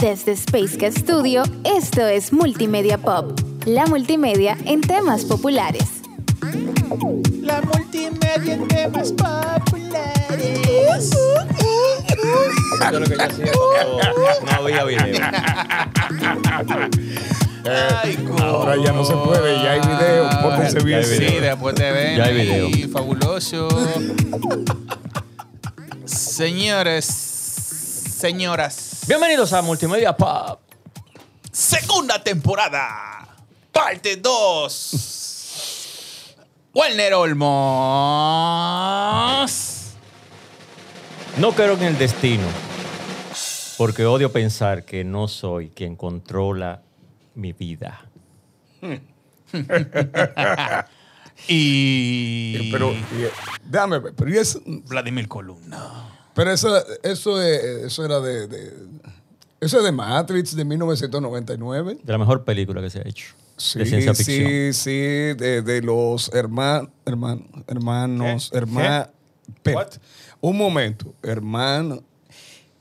Desde Space Studio, esto es Multimedia Pop, la multimedia en temas populares. La multimedia en temas populares. Eso es lo que yo hacía cuando no había video. Ay, Ahora ya no se puede, ya hay video, pórtense bien. Sí, después te ven. Ya hay. Fabuloso. Señores, señoras. Bienvenidos a Multimedia Pop. Segunda temporada. Parte 2. Walner Olmos. No creo en el destino, porque odio pensar que no soy quien controla mi vida. Y. Pero, y- déjame ver, pero, y eso, Vladimir Columna. pero eso, eso, es- eso era de, de- Eso es de Matrix de 1999. De la mejor película que se ha hecho. Sí, de ciencia ficción. sí, sí, de, de los hermanos, hermanos, hermanos, ¿Qué? hermanos. What? Un momento, hermano.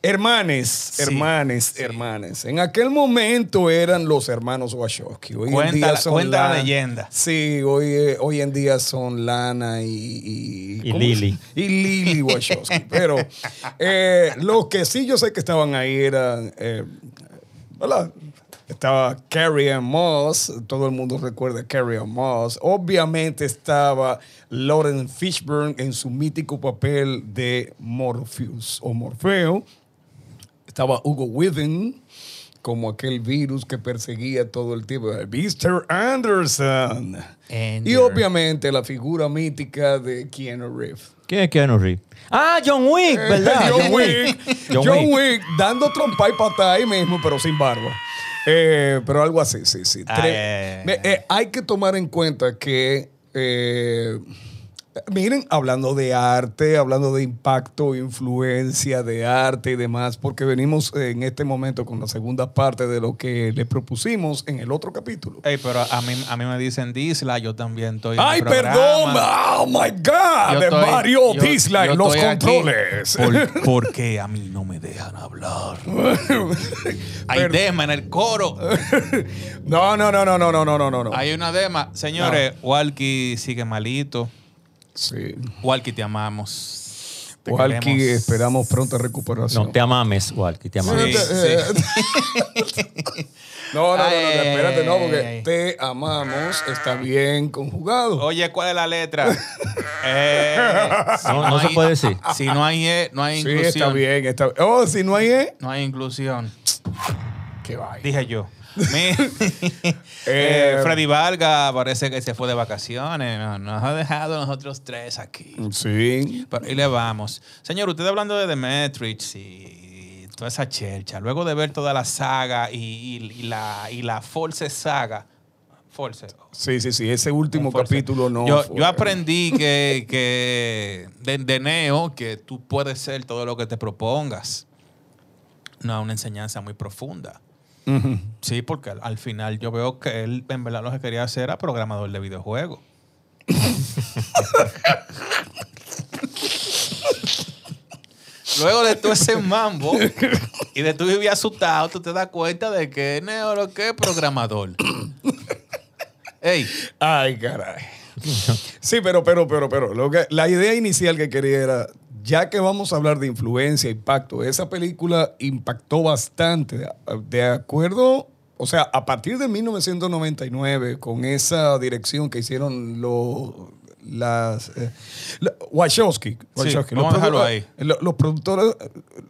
Hermanes, Sí, hermanes, sí. hermanes. En aquel momento eran los hermanos Wachowski. Hoy en Cuenta día la- son cuenta la leyenda. Sí, hoy, eh, hoy en día son Lana y... Y, Y ¿cómo Lily. se- Y Lily Wachowski. Pero eh, lo que sí yo sé que estaban ahí eran... eh, ¿verdad? Estaba Carrie Ann Moss, todo el mundo recuerda a Carrie Ann Moss. Obviamente estaba Lauren Fishburne en su mítico papel de Morpheus o Morfeo. Estaba Hugo Weaving como aquel virus que perseguía todo el tiempo. Mr. Anderson. Y obviamente la figura mítica de Keanu Reeves. ¿Quién es Keanu Reeves? Ah, John Wick, ¿verdad? John Wick. John John Wick. Wick dando trompa y patada ahí mismo, pero sin barba. Eh, pero algo así, sí, sí. Ah, eh, eh, hay que tomar en cuenta que, eh, miren, hablando de arte, hablando de impacto, influencia de arte y demás, porque venimos en este momento con la segunda parte de lo que le propusimos en el otro capítulo. Ey, pero a mí, a mí me dicen Disla, yo también estoy en el Ay, perdón. Oh my God. Estoy- Mario yo- Dislike, yo los controles. Por, porque a mí no me dejan hablar. Hay Perdón. dema en el coro. No, no, no, no, no, no, no, no, no. Hay una dema. Señores, Walkie sigue malito. Sí. Walkie, te amamos. Te Walkie, queremos. esperamos pronta recuperación. No, te amames, Walkie, te amames. Sí, sí. No, no, no, no, espérate, no, porque ay. te amamos, está bien conjugado. Oye, ¿cuál es la letra? Eh, si No, no se hay- puede decir. Si no hay E, no hay sí, inclusión. está bien, está bien. Oh, si no hay E, No hay inclusión. qué vaya. Dije yo. Eh, eh, Freddy Vargas parece que se fue de vacaciones. no- Nos ha dejado nosotros tres aquí. Sí. Pero ahí le vamos. Señor, usted hablando de The Matrix y toda esa chercha, luego de ver toda la saga y, y- y la, y la Force saga. Force. Sí, sí, sí, ese último capítulo no. Yo, aprendí que, que de, de Neo que tú puedes ser todo lo que te propongas. No, una enseñanza muy profunda. Sí, porque al, al final yo veo que él en verdad lo que quería hacer era programador de videojuegos. Luego de todo ese mambo y de tú vivir asustado, tú te das cuenta de que Neo que es programador. Ey, Ay, caray. Sí, pero, pero, pero, pero, lo que, la idea inicial que quería era, ya que vamos a hablar de influencia, impacto, esa película impactó bastante, de, acuerdo, o sea, a partir de 1999, con esa dirección que hicieron los las eh, la- Wachowski, Wachowski, vamos a dejarlo produ- ahí. lo- Los, productores,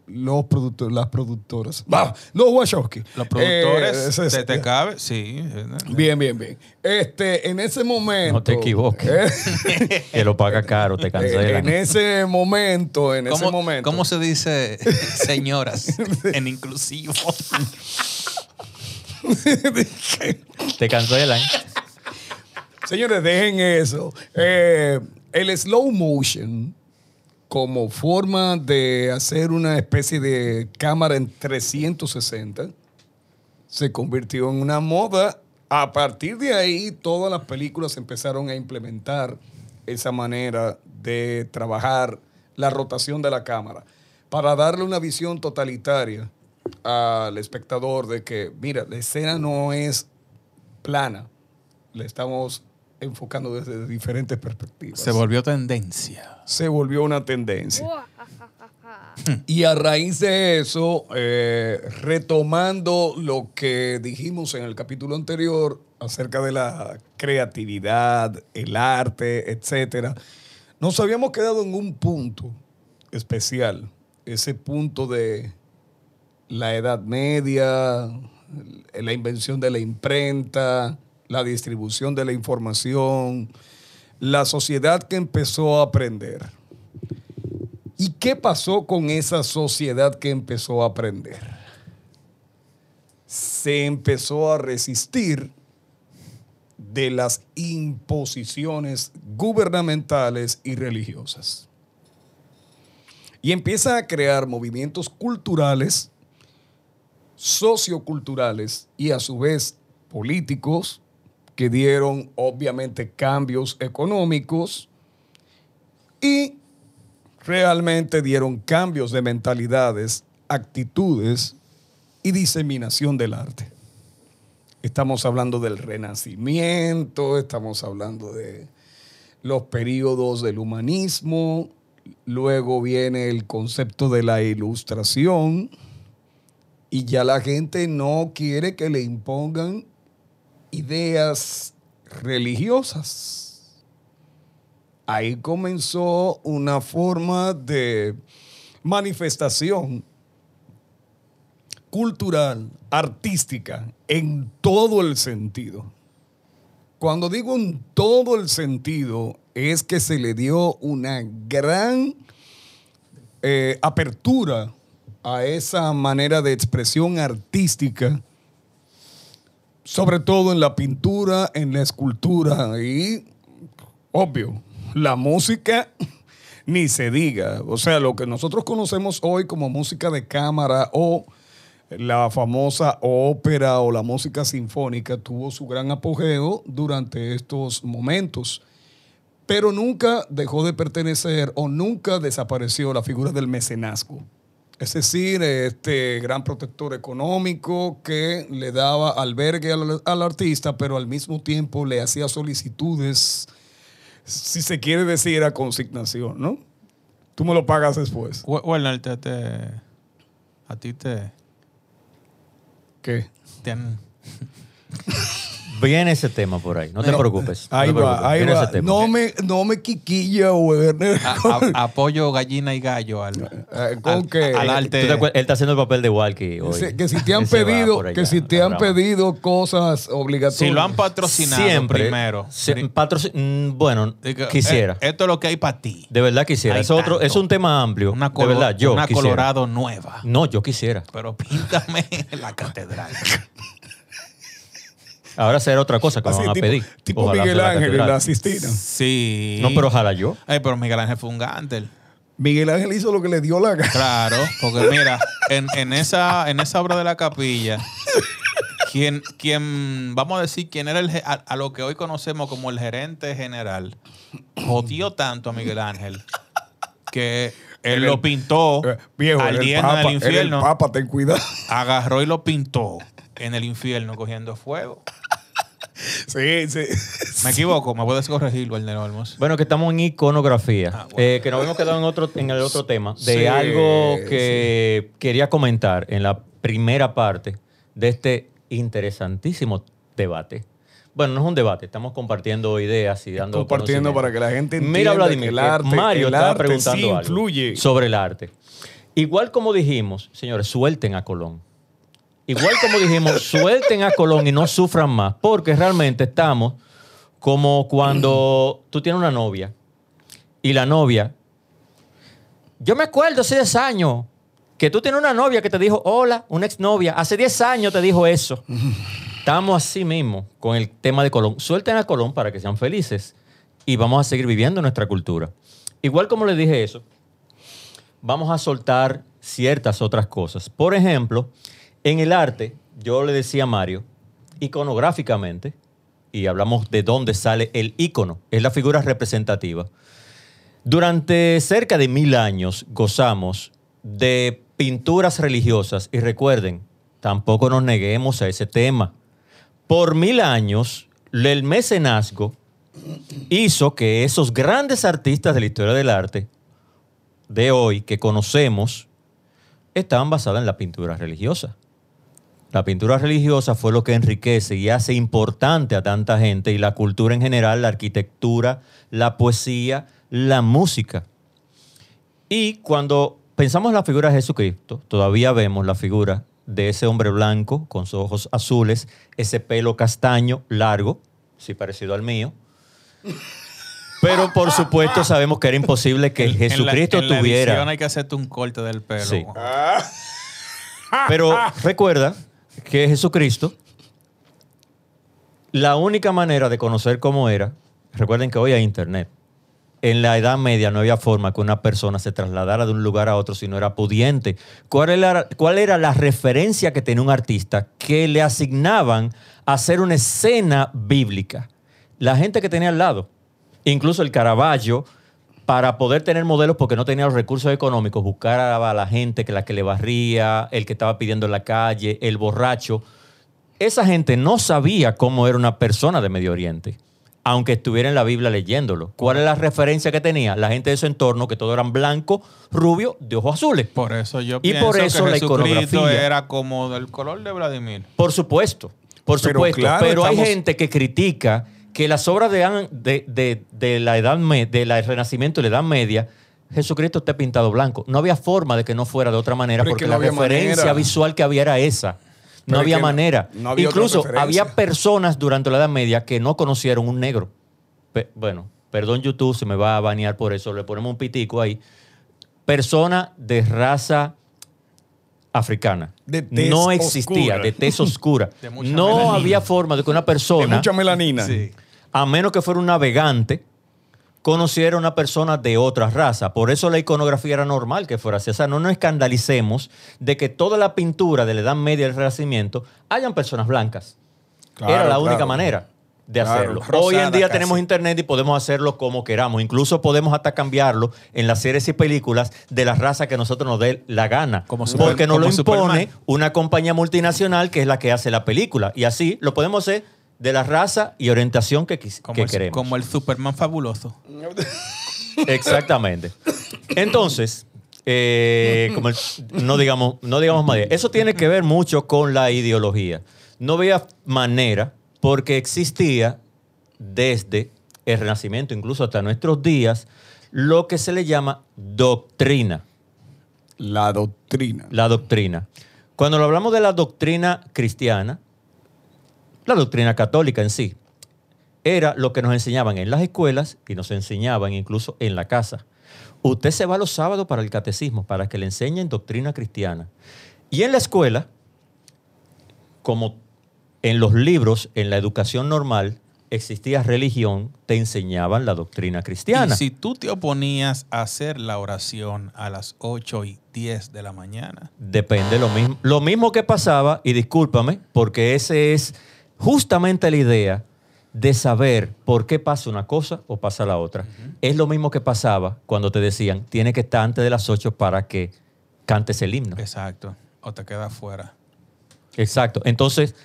los productores, las productoras, va, los Wachowski, los productores, Eh, ¿te, te cabe? Sí. Bien, bien, bien. Este, en ese momento. No te equivoques. eh, Que lo paga caro, te en cancelan. ese momento, en ese ¿Cómo, momento. cómo se dice señoras en inclusivo? Te cancelan. Señores, dejen eso. Eh, el slow motion, como forma de hacer una especie de cámara en 360, se convirtió en una moda. A partir de ahí, todas las películas empezaron a implementar esa manera de trabajar la rotación de la cámara para darle una visión totalitaria al espectador de que, mira, la escena no es plana, le estamos enfocando desde diferentes perspectivas. Se volvió tendencia. Se volvió una tendencia. Y a raíz de eso, eh, retomando lo que dijimos en el capítulo anterior acerca de la creatividad, el arte, etcétera, nos habíamos quedado en un punto especial, ese punto de la Edad Media, la invención de la imprenta, la distribución de la información, la sociedad que empezó a aprender. ¿Y qué pasó con esa sociedad que empezó a aprender? Se empezó a resistir de las imposiciones gubernamentales y religiosas. Y empieza a crear movimientos culturales, socioculturales y a su vez políticos que dieron obviamente cambios económicos y realmente dieron cambios de mentalidades, actitudes y diseminación del arte. Estamos hablando del renacimiento, estamos hablando de los periodos del humanismo, luego viene el concepto de la ilustración y ya la gente no quiere que le impongan ideas religiosas. Ahí comenzó una forma de manifestación cultural, artística, en todo el sentido. Cuando digo en todo el sentido, es que se le dio una gran eh, apertura a esa manera de expresión artística, sobre todo en la pintura, en la escultura y, obvio, la música ni se diga. O sea, lo que nosotros conocemos hoy como música de cámara o la famosa ópera o la música sinfónica tuvo su gran apogeo durante estos momentos, pero nunca dejó de pertenecer o nunca desapareció la figura del mecenazgo. Es decir, este gran protector económico que le daba albergue al, al artista, pero al mismo tiempo le hacía solicitudes, si se quiere decir, a consignación, ¿no? Tú me lo pagas después. Werner, te, te- a ti te, ¿Qué? te han- Viene ese tema por ahí, no te preocupes. no Ahí te preocupes, va, ahí viene va. ese tema. No me, no me quiquilla, Werner. a- a- apoyo gallina y gallo al, Eh, ¿con al- qué? al ¿Tú arte. Él está haciendo el papel de Walkie hoy. Que, que si te han Ese pedido, allá, que si te han programa. pedido cosas obligatorias. Si lo han patrocinado Siempre. primero. Patroci- mm, bueno, digo, quisiera. eh, esto es lo que hay para ti. de verdad quisiera. hay Es otro, tanto. es un tema amplio. Una, de verdad, yo una quisiera. Colorado nueva. No, yo quisiera. Pero píntame la catedral. Ahora será otra cosa que Así, van a tipo, pedir. tipo Ojalá Miguel sea la Ángel en catedral. la Sistina. Sí. No, pero ojalá yo. Ay, pero Miguel Ángel fue un gantel. Miguel Ángel hizo lo que le dio la gana. Claro, porque mira, en, en esa, en esa obra de la capilla, quien, quien, vamos a decir, quien era el, ge- a, a lo que hoy conocemos como el gerente general, jodió tanto a Miguel Ángel que él lo pintó Eh, Viejo, al el día en Papa, el era el infierno, Papa, ten cuidado. agarró y lo pintó en el infierno cogiendo fuego. Sí, sí. Me equivoco, me puedes corregir, Walter Olmos. Bueno, que estamos en iconografía. Ah, bueno. Eh, que nos hemos quedado en, otro, en el otro tema de Sí, algo que quería comentar en la primera parte de este interesantísimo debate. Bueno, no es un debate, estamos compartiendo ideas y dando Compartiendo para que la gente entienda Mira, Vladimir, que el que arte, Mario el estaba arte preguntando sí algo influye. sobre el arte. Igual como dijimos, señores, suelten a Colón. Igual como dijimos, suelten a Colón y no sufran más, porque realmente estamos como cuando tú tienes una novia y la novia, yo me acuerdo hace 10 años que tú tienes una novia que te dijo, hola, una exnovia, hace 10 años te dijo eso. Estamos así mismo con el tema de Colón. Suelten a Colón para que sean felices y vamos a seguir viviendo nuestra cultura. Igual como les dije eso, vamos a soltar ciertas otras cosas. Por ejemplo, en el arte, yo le decía a Mario, iconográficamente, y hablamos de dónde sale el icono, es la figura representativa. Durante cerca de mil años gozamos de pinturas religiosas. Y recuerden, tampoco nos neguemos a ese tema. Por mil años, el mecenazgo hizo que esos grandes artistas de la historia del arte de hoy que conocemos estaban basadas en la pintura religiosa. La pintura religiosa fue lo que enriquece y hace importante a tanta gente y la cultura en general, la arquitectura, la poesía, la música. Y cuando pensamos en la figura de Jesucristo, todavía vemos la figura de ese hombre blanco con sus ojos azules, ese pelo castaño largo, sí parecido al mío. Pero por supuesto sabemos que era imposible que En la- Jesucristo en la tuviera. edición hay que hacerte un corte del pelo. Sí. Pero recuerda que Jesucristo, la única manera de conocer cómo era, recuerden que hoy hay internet. En la Edad Media no había forma que una persona se trasladara de un lugar a otro si no era pudiente. ¿Cuál era, cuál era la referencia que tenía un artista que le asignaban a hacer una escena bíblica? La gente que tenía al lado. Incluso el Caravaggio, para poder tener modelos porque no tenía los recursos económicos, buscaba a la gente que la que le barría, el que estaba pidiendo en la calle, el borracho. Esa gente no sabía cómo era una persona de Medio Oriente, aunque estuviera en la Biblia leyéndolo. ¿Cuál es la referencia que tenía? La gente de su entorno, que todos eran blancos, rubios, de ojos azules. Por eso yo Y pienso por eso que la iconografía. era como del color de Vladimir. Por supuesto, por Pero supuesto. claro, pero hay gente que critica que las obras de, de, de- de la edad de la Renacimiento y la Edad Media, Jesucristo esté pintado blanco. No había forma de que no fuera de otra manera, Pero es porque que no la referencia manera. visual que había era esa. Pero No es había que manera. no había otra Incluso había personas durante la Edad Media que no conocieron un negro. Pe- bueno, perdón YouTube, se me va a banear por eso, le ponemos un pitico ahí. Persona de raza africana. De tez no existía, oscura. de tez oscura. De no melanina. había forma de que una De persona, mucha melanina. Sí. A menos que fuera un navegante, conociera a una persona de otra raza. Por eso la iconografía era normal que fuera así. O sea, no nos escandalicemos de que toda la pintura de la Edad Media y del Renacimiento hayan personas blancas. Claro, era la claro. única manera de Claro, hacerlo. rosada Hoy en día casi. tenemos internet y podemos hacerlo como queramos. Incluso podemos hasta cambiarlo en las series y películas de la raza que nosotros nos dé la gana. Como porque nos lo impone Superman. una compañía multinacional que es la que hace la película. Y así lo podemos hacer de la raza y orientación que, quis- Como, que el, queremos. como el Superman fabuloso. Exactamente. Entonces, eh, como el- no, digamos, no digamos más. Eso tiene que ver mucho con la ideología. No había manera, porque existía desde el Renacimiento, incluso hasta nuestros días, lo que se le llama doctrina. La doctrina. La doctrina. Cuando lo hablamos de la doctrina cristiana, la doctrina católica en sí, era lo que nos enseñaban en las escuelas y nos enseñaban incluso en la casa. Usted se va los sábados para el catecismo, para que le enseñen doctrina cristiana. Y en la escuela, como en los libros, en la educación normal, existía religión, te enseñaban la doctrina cristiana. Y si tú te oponías a hacer la oración a las 8 y 10 de la mañana, Depende, lo mismo, lo mismo que pasaba, y discúlpame, porque ese es justamente la idea de saber por qué pasa una cosa o pasa la otra. Es lo mismo que pasaba cuando te decían, tiene que estar antes de las 8 para que cantes el himno. exacto, o te quedas fuera. Exacto. Entonces,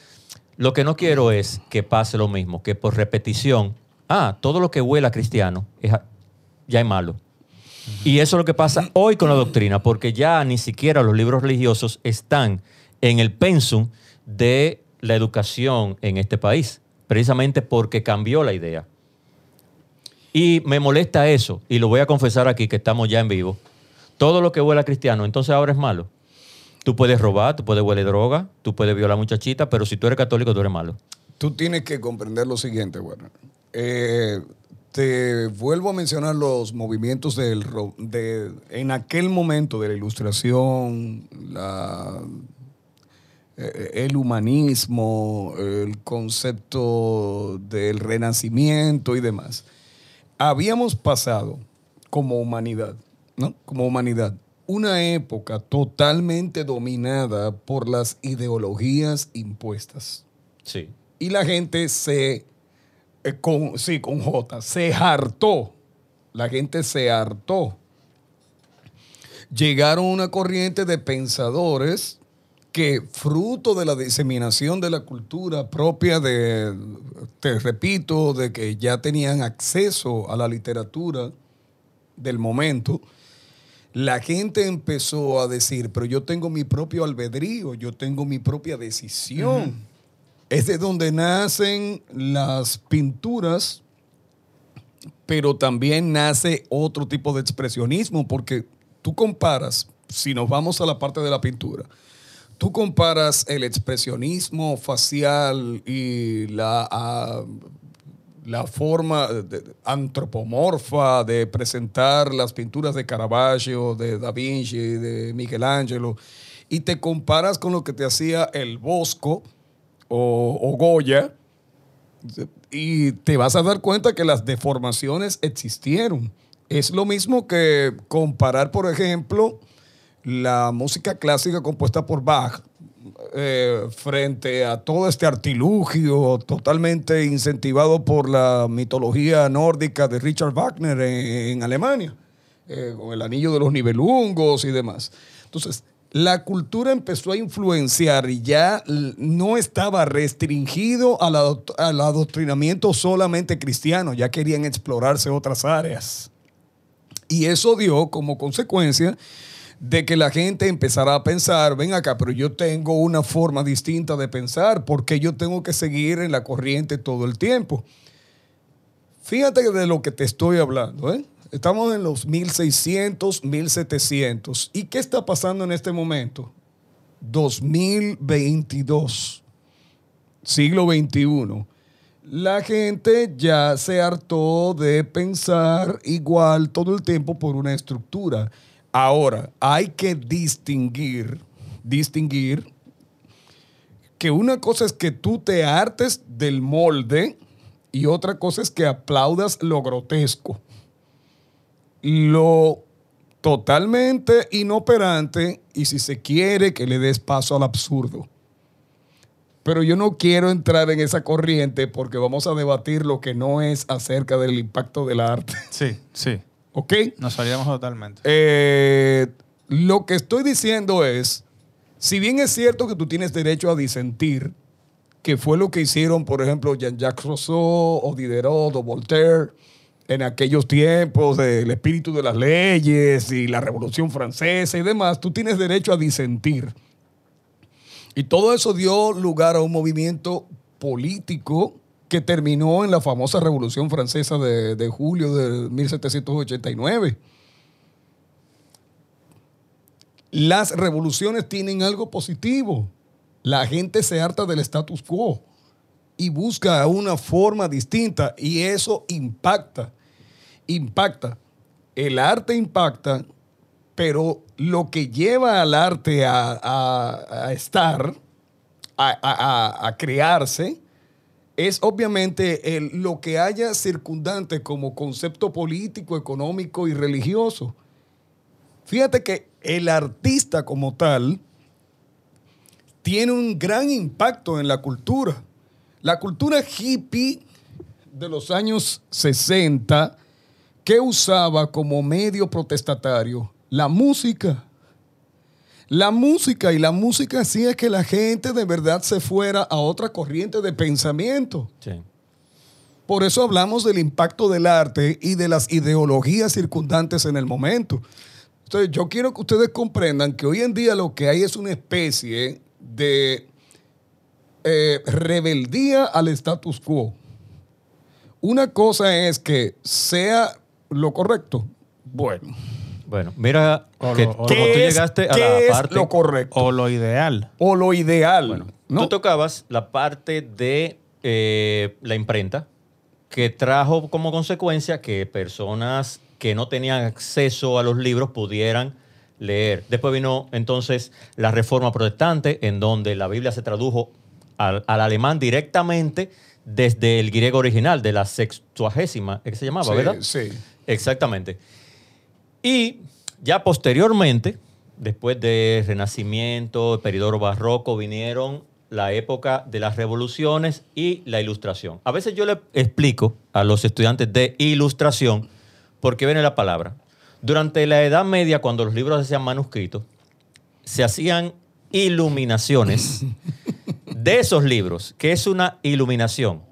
lo que no quiero es que pase lo mismo, que por repetición, ah, todo lo que huela cristiano es ya es malo. Y eso es lo que pasa hoy con la doctrina, porque ya ni siquiera los libros religiosos están en el pensum de la educación en este país, precisamente porque cambió la idea. Y me molesta eso, y lo voy a confesar aquí que estamos ya en vivo. Todo lo que huela cristiano, entonces ahora es malo. Tú puedes robar, tú puedes huele droga, tú puedes violar muchachita, pero si tú eres católico, tú eres malo. Tú tienes que comprender lo siguiente, bueno. Eh, te vuelvo a mencionar los movimientos del, de, en aquel momento de la ilustración, la, el humanismo, el concepto del renacimiento y demás. Habíamos pasado como humanidad, ¿no? Como humanidad, una época totalmente dominada por las ideologías impuestas Sí. y la gente se, eh, con, sí, con J, se hartó. La gente se hartó. llegaron una corriente de pensadores que fruto de la diseminación de la cultura propia de, te repito, de que ya tenían acceso a la literatura del momento, la gente empezó a decir, pero yo tengo mi propio albedrío, yo tengo mi propia decisión. Es de donde nacen las pinturas, pero también nace otro tipo de expresionismo, porque tú comparas, si nos vamos a la parte de la pintura, tú comparas el expresionismo facial y la, ah, la forma antropomorfa de presentar las pinturas de Caravaggio, de Da Vinci, de Michelangelo, y te comparas con lo que te hacía el Bosco o, o Goya, y te vas a dar cuenta que las deformaciones existieron. Es lo mismo que comparar, por ejemplo, la música clásica compuesta por Bach eh, frente a todo este artilugio totalmente incentivado por la mitología nórdica de Richard Wagner en, Alemania, eh, con el anillo de los nivelungos y demás. Entonces, la cultura empezó a influenciar y ya no estaba restringido al, al adoctrinamiento solamente cristiano, ya querían explorarse otras áreas. Y eso dio como consecuencia de que la gente empezara a pensar, ven acá, pero yo tengo una forma distinta de pensar, porque yo tengo que seguir en la corriente todo el tiempo? Fíjate de lo que te estoy hablando, ¿eh? Estamos en los 1600, 1700. ¿Y qué está pasando en este momento? 2022, siglo XXI. La gente ya se hartó de pensar igual todo el tiempo por una estructura. Ahora, hay que distinguir, distinguir que una cosa es que tú te hartes del molde y otra cosa es que aplaudas lo grotesco. Lo totalmente inoperante y si se quiere que le des paso al absurdo. Pero yo no quiero entrar en esa corriente porque vamos a debatir lo que no es acerca del impacto del arte. Sí, sí. ¿Ok? Nos salíamos totalmente. Eh, lo que estoy diciendo es, si bien es cierto que tú tienes derecho a disentir, que fue lo que hicieron, por ejemplo, Jean-Jacques Rousseau o Diderot o Voltaire en aquellos tiempos del espíritu de las leyes y la Revolución Francesa y demás, tú tienes derecho a disentir. Y todo eso dio lugar a un movimiento político que terminó en la famosa Revolución Francesa de, de julio de 1789. Las revoluciones tienen algo positivo. La gente se harta del status quo y busca una forma distinta y eso impacta. Impacta. El arte impacta, pero lo que lleva al arte a, a- a estar, a, a- crearse, es obviamente el- lo que haya circundante como concepto político, económico y religioso. Fíjate que el artista como tal tiene un gran impacto en la cultura. La cultura hippie de los años 60 que usaba como medio protestatario la música. La música y la música hacía que la gente de verdad se fuera a otra corriente de pensamiento. Sí. Por eso hablamos del impacto del arte y de las ideologías circundantes en el momento. Entonces, yo quiero que ustedes comprendan que hoy en día lo que hay es una especie de eh, rebeldía al status quo. Una cosa es que sea lo correcto. Bueno, Bueno, mira O que lo- como tú ¿qué es, llegaste a la es parte... lo correcto? O lo ideal. O lo ideal. Bueno, ¿no? tú tocabas la parte de eh, la imprenta que trajo como consecuencia que personas que no tenían acceso a los libros pudieran leer. Después vino entonces la reforma protestante, en donde la Biblia se tradujo al, al alemán directamente desde el griego original, de la sextuagésima, que se llamaba, Sí, ¿verdad? Sí. Exactamente. Y ya posteriormente, después del Renacimiento, el periodo barroco, vinieron la época de las revoluciones y la ilustración. A veces yo le explico a los estudiantes de ilustración por qué viene la palabra. Durante la Edad Media, cuando los libros se hacían manuscritos, se hacían iluminaciones de esos libros. ¿Qué es una iluminación?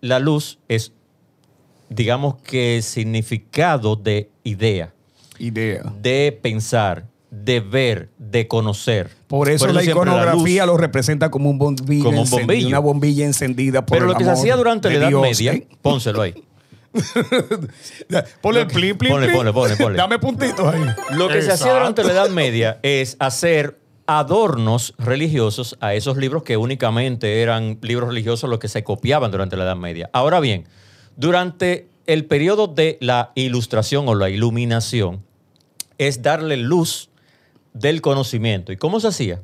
La luz es, digamos que, significado de idea, Idea. de pensar, de ver, de conocer. Por eso, la iconografía luz- lo representa como un bombillo, Como un encendido, bombillo. una bombilla encendida por Pero el lo que se hacía durante la Edad Dios, Media, ¿eh? pónselo ahí. Ponle el plin, plin, Ponle, plin. ponle, ponle, ponle. Dame puntitos ahí. Lo que se hacía durante la Edad Media es hacer adornos religiosos a esos libros que únicamente eran libros religiosos los que se copiaban durante la Edad Media. Ahora bien, durante el periodo de la ilustración o la iluminación, es darle luz del conocimiento. ¿Y cómo se hacía?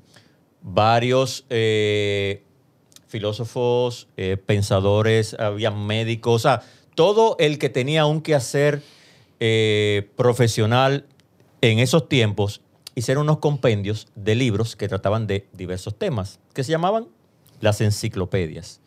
Varios eh, filósofos, eh, pensadores, había médicos, o sea, todo el que tenía un quehacer eh, profesional en esos tiempos, hicieron unos compendios de libros que trataban de diversos temas, que se llamaban las enciclopedias.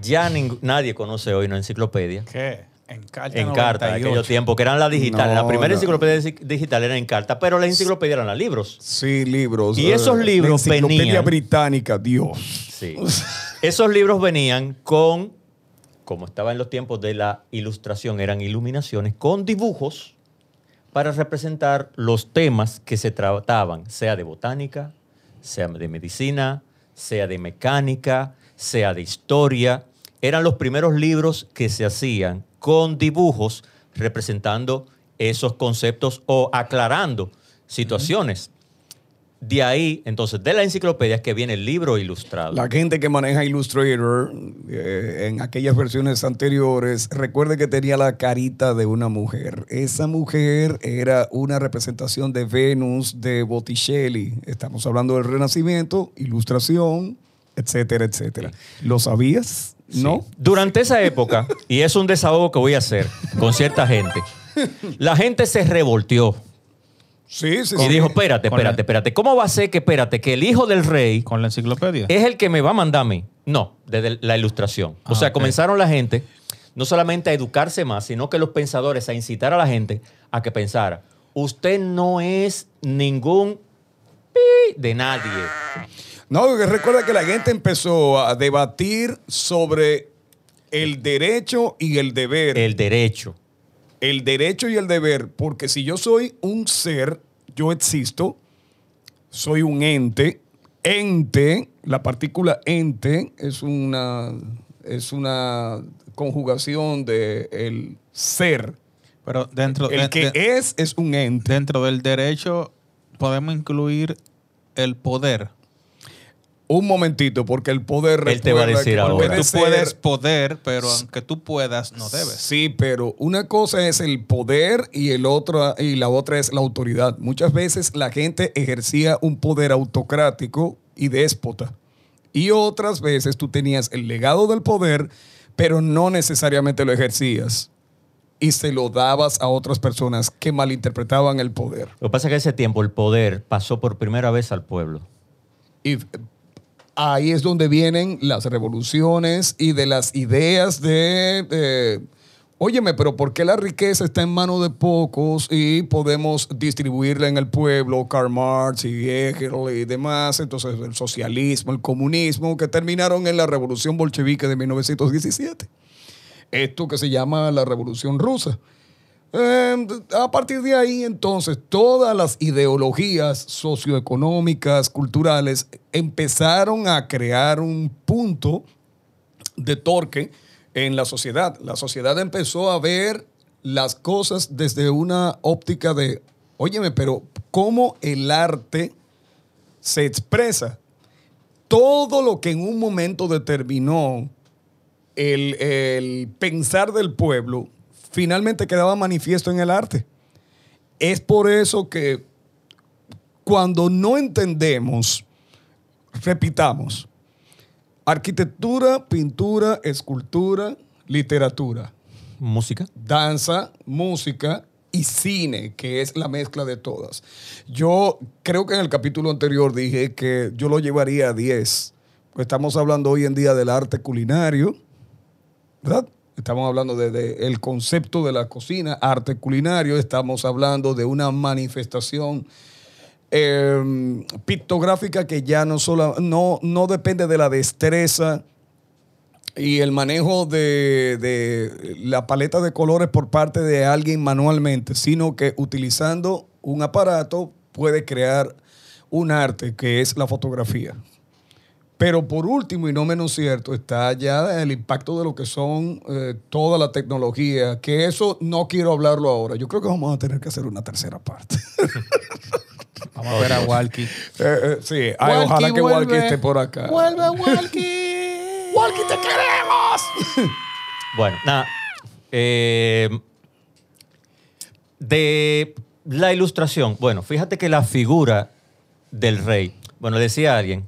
Ya nadie conoce hoy una enciclopedia ¿Qué? En carta. en carta en 98. aquellos tiempos, que eran las digitales. No, la primera no. enciclopedia di- digital era en carta, pero la enciclopedia eran los libros. Sí, libros. Y esos eh, libros la enciclopedia venían- británica, Dios. Sí. Esos libros venían con, como estaba en los tiempos de la ilustración, eran iluminaciones con dibujos para representar los temas que se trataban, sea de botánica, sea de medicina, sea de mecánica, sea de historia. Eran los primeros libros que se hacían con dibujos representando esos conceptos o aclarando situaciones. De ahí, entonces, de la enciclopedia es que viene el libro ilustrado. La gente que maneja Illustrator eh, en aquellas versiones anteriores, recuerde que tenía la carita de una mujer. Esa mujer era una representación de Venus de Botticelli. Estamos hablando del Renacimiento, ilustración, etcétera, etcétera. ¿Lo sabías? ¿No? Sí. Durante esa época, y es un desahogo que voy a hacer con cierta gente, la gente se revolteó Sí, sí, y sí. dijo, espérate, espérate, espérate, ¿cómo va a ser que, espérate, que el hijo del rey Con la enciclopedia. es el que me va a mandar a mí? No, desde la ilustración. O Ah, sea, comenzaron la gente no solamente a educarse más, sino que los pensadores a incitar a la gente a que pensara, usted no es ningún pi de nadie. No, porque recuerda que la gente empezó a debatir sobre el derecho y el deber. El derecho. el derecho y el deber, porque si yo soy un ser, yo existo, soy un ente, ente, la partícula ente es una, es una conjugación de el ser. Pero dentro, El de- que de- es es un ente. dentro del derecho podemos incluir el poder. Un momentito, porque el poder Él te va a decir ahora. tú puedes poder, pero aunque tú puedas, no debes. Sí, pero una cosa es el poder y el otro y la otra es la autoridad. Muchas veces la gente ejercía un poder autocrático y déspota. Y otras veces tú tenías el legado del poder, pero no necesariamente lo ejercías y se lo dabas a otras personas que malinterpretaban el poder. Lo que pasa es que ese tiempo el poder pasó por primera vez al pueblo. Y ahí es donde vienen las revoluciones y de las ideas de, óyeme, pero ¿por qué la riqueza está en manos de pocos y podemos distribuirla en el pueblo? Karl Marx y Hegel y demás. Entonces el socialismo, el comunismo, que terminaron en la revolución bolchevique de 1917. Esto que se llama la revolución rusa. Eh, a partir de ahí, entonces, todas las ideologías socioeconómicas, culturales, empezaron a crear un punto de torque en la sociedad. La sociedad empezó a ver las cosas desde una óptica de, óyeme, pero ¿cómo el arte se expresa? Todo lo que en un momento determinó el, el pensar del pueblo finalmente quedaba manifiesto en el arte. Es por eso que cuando no entendemos, repitamos, arquitectura, pintura, escultura, literatura, Música. danza, música y cine, que es la mezcla de todas. Yo creo que en el capítulo anterior dije que yo lo llevaría a 10. Pues estamos hablando hoy en día del arte culinario, ¿verdad? Estamos hablando del de, el concepto de la cocina, arte culinario. Estamos hablando de una manifestación eh, pictográfica que ya no, solo, no, no depende de la destreza y el manejo de, de la paleta de colores por parte de alguien manualmente, sino que utilizando un aparato puede crear un arte que es la fotografía. Pero por último, y no menos cierto, está ya el impacto de lo que son eh, toda la tecnología, que eso no quiero hablarlo ahora. Yo creo que vamos a tener que hacer una tercera parte. Vamos a ver a Walkie. Eh, eh, sí, ay, ojalá que Walkie esté por acá. Vuelve, Walkie. Walkie, te queremos. Bueno, nada. de la ilustración, bueno, fíjate que la figura del rey, bueno, decía alguien,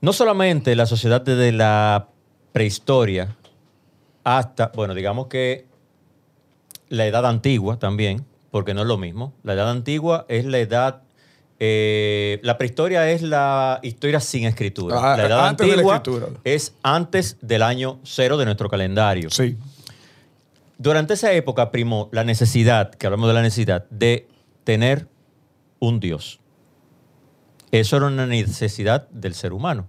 no solamente la sociedad desde la prehistoria hasta, bueno, digamos que la edad antigua también, porque no es lo mismo. La edad antigua es la edad. eh, la prehistoria es la historia sin escritura. Ajá, la edad antes de la antigua es antes del año cero de nuestro calendario. Sí. Durante esa época primó la necesidad, que hablamos de la necesidad, de tener un Dios. Eso era una necesidad del ser humano.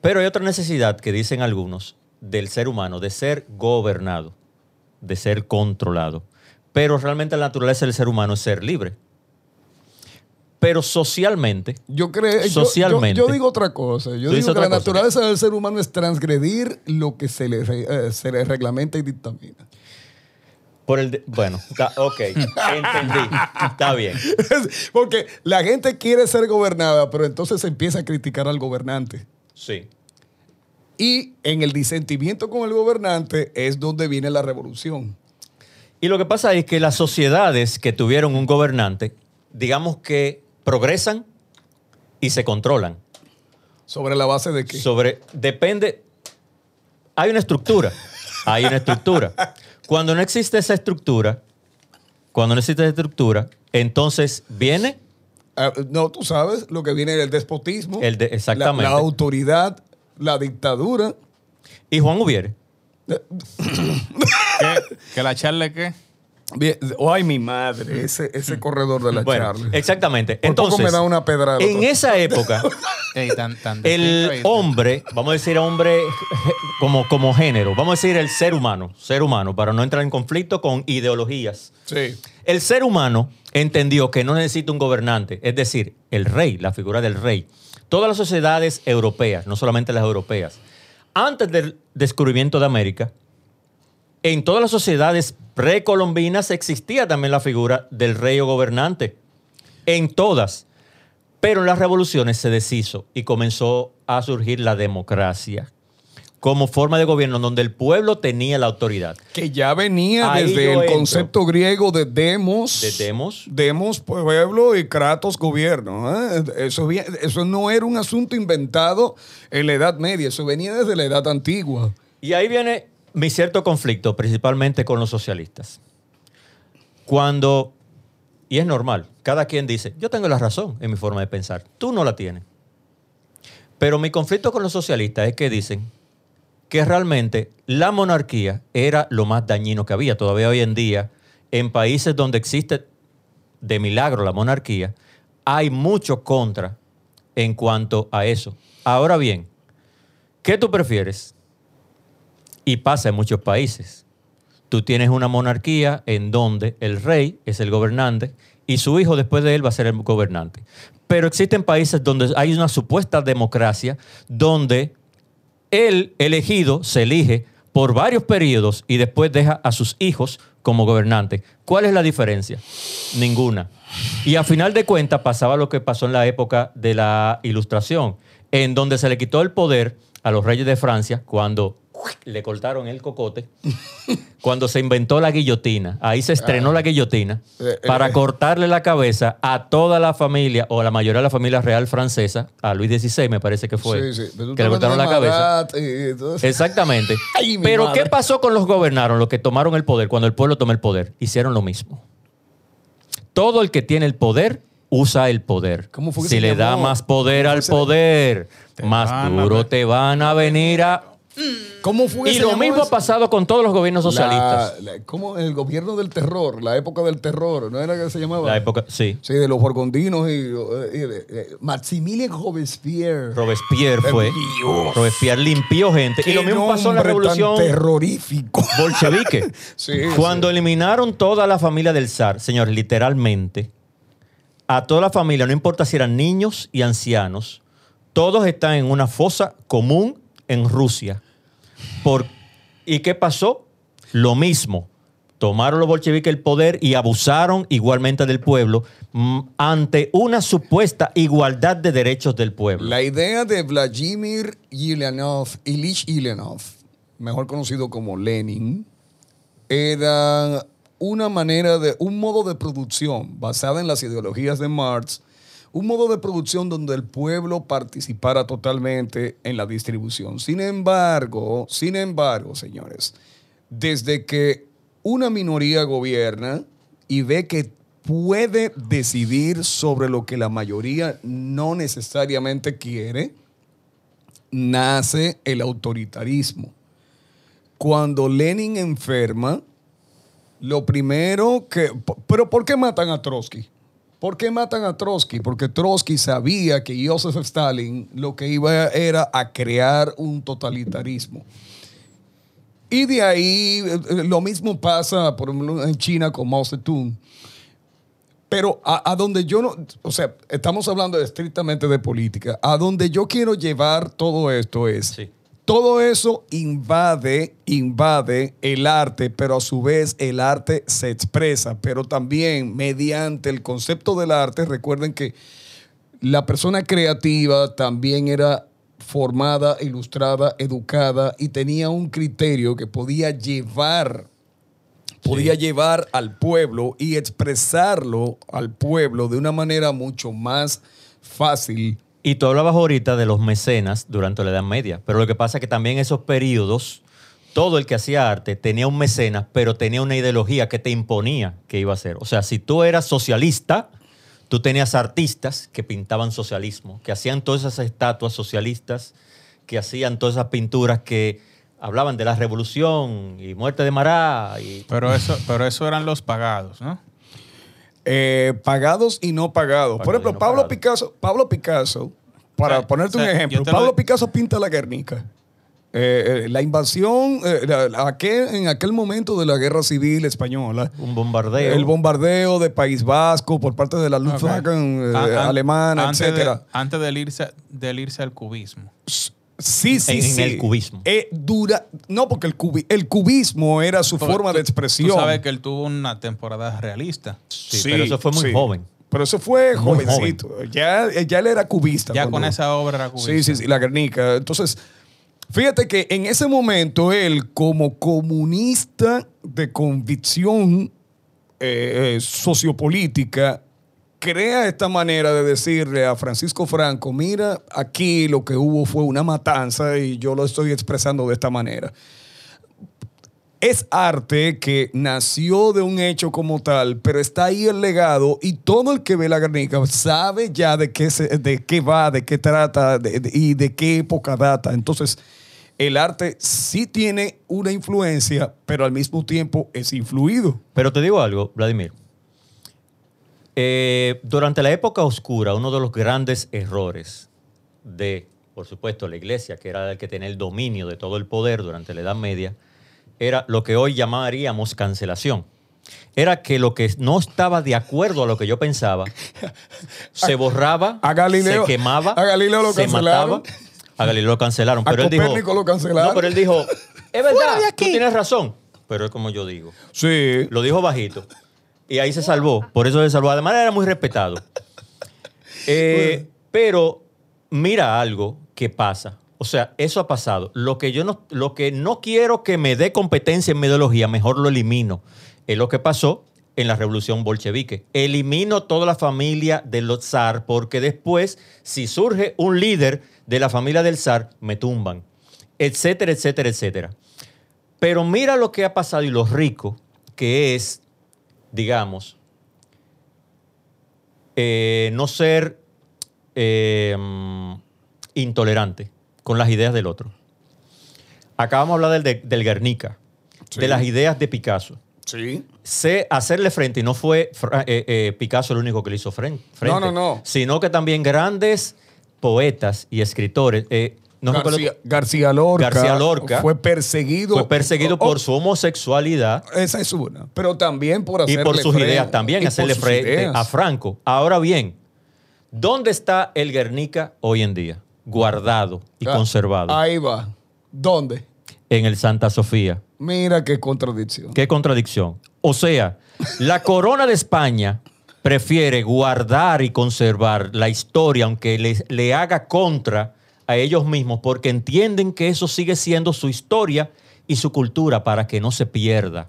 Pero hay otra necesidad que dicen algunos del ser humano, de ser gobernado, de ser controlado. Pero realmente la naturaleza del ser humano es ser libre. Pero socialmente, Yo creo, Socialmente. Yo, yo digo otra cosa. Yo digo que la cosa. naturaleza del ser humano es transgredir lo que se le, eh, se le reglamenta y dictamina. Por el... de- bueno, ok, entendí. Está bien. Porque la gente quiere ser gobernada, pero entonces se empieza a criticar al gobernante. Sí. Y en el disentimiento con el gobernante es donde viene la revolución. Y lo que pasa es que las sociedades que tuvieron un gobernante, digamos que progresan y se controlan. ¿Sobre la base de qué? Sobre, depende, hay una estructura, hay una estructura. Cuando no existe esa estructura, cuando no existe esa estructura, entonces viene Ah, no, tú sabes lo que viene del despotismo. El de- exactamente. La, la autoridad, la dictadura. y Juan Ubiere. ¿Qué? ¿Que la charle qué? Bien, ay, mi madre, ese, ese corredor de la Bueno, charla. exactamente. Por poco Entonces, me da una pedrada. en esa época, tan, tan el hombre, vamos a decir hombre como, como género, vamos a decir el ser humano, ser humano, para no entrar en conflicto con ideologías. Sí. El ser humano entendió que no necesita un gobernante, es decir, el rey, la figura del rey. Todas las sociedades europeas, no solamente las europeas, antes del descubrimiento de América, en todas las sociedades precolombinas existía también la figura del rey o gobernante. En todas. Pero en las revoluciones se deshizo y comenzó a surgir la democracia como forma de gobierno donde el pueblo tenía la autoridad. Que ya venía Ahí desde el entro. concepto griego de demos. De demos. Demos, pueblo y kratos, gobierno. ¿eh? Eso, eso no era un asunto inventado en la Edad Media, eso venía desde la Edad Antigua. Y ahí viene mi cierto conflicto, principalmente con los socialistas. Cuando, y es normal, cada quien dice, yo tengo la razón en mi forma de pensar, tú no la tienes. Pero mi conflicto con los socialistas es que dicen que realmente la monarquía era lo más dañino que había. Todavía hoy en día, en países donde existe de milagro la monarquía, hay mucho contra en cuanto a eso. Ahora bien, ¿qué tú prefieres? Y pasa en muchos países. Tú tienes una monarquía en donde el rey es el gobernante y su hijo después de él va a ser el gobernante. Pero existen países donde hay una supuesta democracia donde el elegido se elige por varios periodos y después deja a sus hijos como gobernante. ¿Cuál es la diferencia? Ninguna. Y a final de cuentas pasaba lo que pasó en la época de la Ilustración, en donde se le quitó el poder a los reyes de Francia cuando le cortaron el cocote, cuando se inventó la guillotina. Ahí se estrenó la guillotina Eh, para eh. cortarle la cabeza a toda la familia, o a la mayoría de la familia real francesa, a Luis XVI me parece que fue, Sí, sí. Pero que le cortaron la cabeza. Exactamente. Ay, Pero madre. ¿qué pasó con los gobernaron, los que tomaron el poder, cuando el pueblo tomó el poder? Hicieron lo mismo. Todo el que tiene el poder usa el poder. ¿Cómo fue que si se le da más poder al poder, Te más duro te van a venir a ¿Cómo fue Y lo mismo ha pasado con todos los gobiernos socialistas. La- la- ¿Cómo? El gobierno del terror, la época del terror, ¿no era que se llamaba? La época, sí. Sí, de los borgondinos y, y Maximilien Robespierre. Robespierre fue. Dios. Robespierre limpió gente. Y lo mismo pasó en la nombre tan revolución terrorífico. bolchevique. Sí, Cuando eliminaron toda la familia del zar, señores, literalmente, a toda la familia, no importa si eran niños y ancianos, todos están en una fosa común en Rusia. Por, ¿Y qué pasó? Lo mismo. Tomaron los bolcheviques el poder y abusaron igualmente del pueblo mm, ante una supuesta igualdad de derechos del pueblo. La idea de Vladimir Ilyinov, Ilich Ilyinov, mejor conocido como Lenin, era una manera de, un modo de producción basada en las ideologías de Marx, un modo de producción donde el pueblo participara totalmente en la distribución. Sin embargo, sin embargo, señores, desde que una minoría gobierna y ve que puede decidir sobre lo que la mayoría no necesariamente quiere, nace el autoritarismo. Cuando Lenin enferma, lo primero que... ¿Pero por qué matan a Trotsky? ¿Por qué matan a Trotsky? Porque Trotsky sabía que Joseph Stalin lo que iba era a crear un totalitarismo. Y de ahí eh, lo mismo pasa, por ejemplo, en China con Mao Zedong. Pero a, a donde yo no, o sea, estamos hablando estrictamente de política. A donde yo quiero llevar todo esto es. Todo eso invade, invade el arte, pero a su vez el arte se expresa, pero también mediante el concepto del arte, recuerden que la persona creativa también era formada, ilustrada, educada y tenía un criterio que podía llevar podía llevar al pueblo y expresarlo al pueblo de una manera mucho más fácil. Y tú hablabas ahorita de los mecenas durante la Edad Media, pero lo que pasa es que también en esos periodos, todo el que hacía arte tenía un mecenas, pero tenía una ideología que te imponía que iba a hacer. O sea, si tú eras socialista, tú tenías artistas que pintaban socialismo, que hacían todas esas estatuas socialistas, que hacían todas esas pinturas que hablaban de la revolución y muerte de Mará. Y, Pero eso, pero eso eran los pagados, ¿no? Eh, pagados y no pagados. Por ejemplo, no Pablo. Picasso, Pablo Picasso, para O sea, ponerte o sea, un ejemplo, lo Pablo Picasso pinta la Guernica. Eh, eh, la invasión eh, la- la- aquel- en aquel momento de la guerra civil española, un bombardeo. el bombardeo de País Vasco por parte de la Luftwaffe eh, An- an- alemana, antes de- etcétera. antes del irse, del irse al cubismo. Sí, sí, En- en sí. el cubismo. Eh, dura, no, porque el, cubi- el cubismo era su Porque forma de expresión. Tú sabes que él tuvo una temporada realista. Sí, pero eso fue muy sí. joven. Pero eso fue Muy jovencito. Ya, ya él era cubista. Ya cuando- con esa obra era cubista. Sí, sí, sí, la Guernica. Entonces, fíjate que en ese momento él, como comunista de convicción eh, eh, sociopolítica, crea esta manera de decirle a Francisco Franco, mira, aquí lo que hubo fue una matanza y yo lo estoy expresando de esta manera. Es arte que nació de un hecho como tal, pero está ahí el legado y todo el que ve la Guernica sabe ya de qué, de qué va, de qué trata y de qué época data. Entonces, el arte sí tiene una influencia, pero al mismo tiempo es influido. Pero te digo algo, Vladimir. Eh, durante la época oscura, uno de los grandes errores de, por supuesto, la iglesia, que era el que tenía el dominio de todo el poder durante la Edad Media, era lo que hoy llamaríamos cancelación. Era que lo que no estaba de acuerdo a lo que yo pensaba se borraba, A Galileo- se quemaba, a Galileo lo se cancelaron. mataba. A Galileo lo cancelaron. A Pero él dijo, lo cancelaron. No, pero él dijo, es verdad, tú tienes razón. Pero es como yo digo. Sí. Lo dijo bajito. Y ahí se salvó. Por eso se salvó. Además, era muy respetado. Eh, pero mira algo que pasa. O sea, eso ha pasado. Lo que yo no, lo que no quiero que me dé competencia en mi ideología, mejor lo elimino. Es lo que pasó en la revolución bolchevique. Elimino toda la familia de los zar porque después, si surge un líder de la familia del zar, me tumban. Etcétera, etcétera, etcétera. Pero mira lo que ha pasado y lo rico que es, digamos, eh, no ser eh, intolerante con las ideas del otro. Acabamos de hablar del, de- del Guernica, Sí. de las ideas de Picasso. Sí. sé hacerle frente y no fue eh, eh, Picasso el único que le hizo fren- frente. No, no, no. Sino que también grandes poetas y escritores. eh, no García, García Lorca. García Lorca Fue perseguido. fue perseguido Oh, por su homosexualidad Esa es una. Pero también por y hacerle por sus frente- ideas también, y hacerle frente ideas. a Franco. Ahora bien, ¿dónde está el Guernica hoy en día? Guardado y Ah, conservado Ahí va. ¿Dónde? en el Santa Sofía. Mira qué contradicción. Qué contradicción. O sea, la corona de España prefiere guardar y conservar la historia, aunque le, le haga contra a ellos mismos, porque entienden que eso sigue siendo su historia y su cultura para que no se pierda.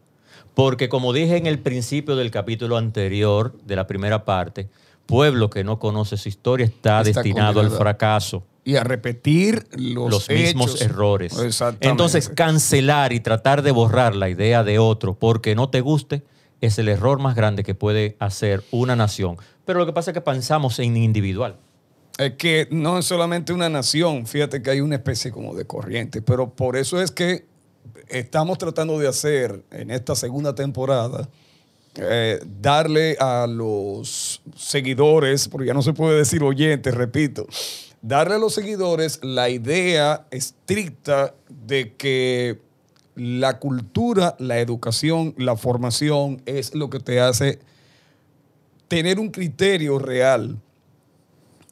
Porque como dije en el principio del capítulo anterior de la primera parte, pueblo que no conoce su historia está, Está destinado al fracaso Y a repetir los, los, mismos errores. Exactamente. Entonces, cancelar y tratar de borrar la idea de otro porque no te guste es el error más grande que puede hacer una nación. Pero lo que pasa es que pensamos en individual. Es que no es solamente una nación, fíjate que hay una especie como de corriente, pero por eso es que estamos tratando de hacer en esta segunda temporada, eh, darle a los seguidores, porque ya no se puede decir oyentes, repito, darle a los seguidores la idea estricta de que la cultura, la educación, la formación es lo que te hace tener un criterio real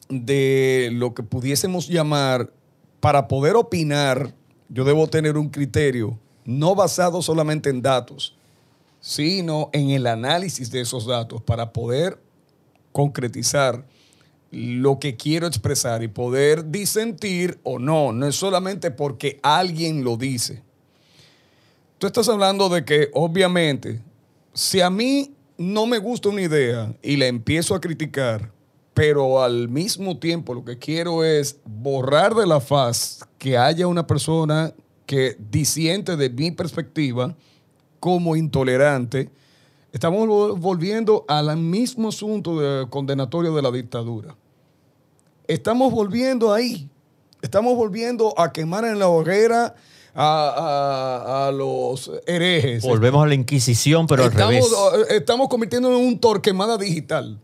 de lo que pudiésemos llamar, para poder opinar, yo debo tener un criterio no basado solamente en datos, sino en el análisis de esos datos para poder concretizar lo que quiero expresar y poder disentir o no. No es solamente porque alguien lo dice. Tú estás hablando de que, obviamente, si a mí no me gusta una idea y la empiezo a criticar, pero al mismo tiempo lo que quiero es borrar de la faz que haya una persona que disiente de mi perspectiva como intolerante, estamos vol- volviendo al mismo asunto de condenatorio de la dictadura. Estamos volviendo ahí. Estamos volviendo a quemar en la hoguera a, a- a los herejes. Volvemos a la Inquisición, pero al revés. eh, estamos convirtiéndonos en un torquemada digital.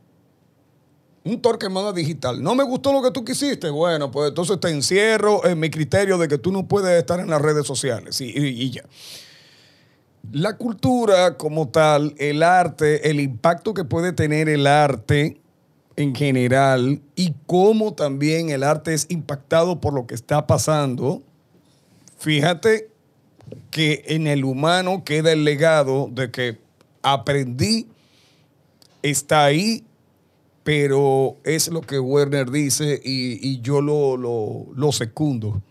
Un torquemada digital. No me gustó lo que tú quisiste. Bueno, pues entonces te encierro en mi criterio de que tú no puedes estar en las redes sociales. Y, y- y ya. La cultura como tal, el arte, el impacto que puede tener el arte en general y cómo también el arte es impactado por lo que está pasando. Fíjate que en el humano queda el legado de que aprendí, está ahí, pero es lo que Werner dice y, yo lo, lo, lo secundo.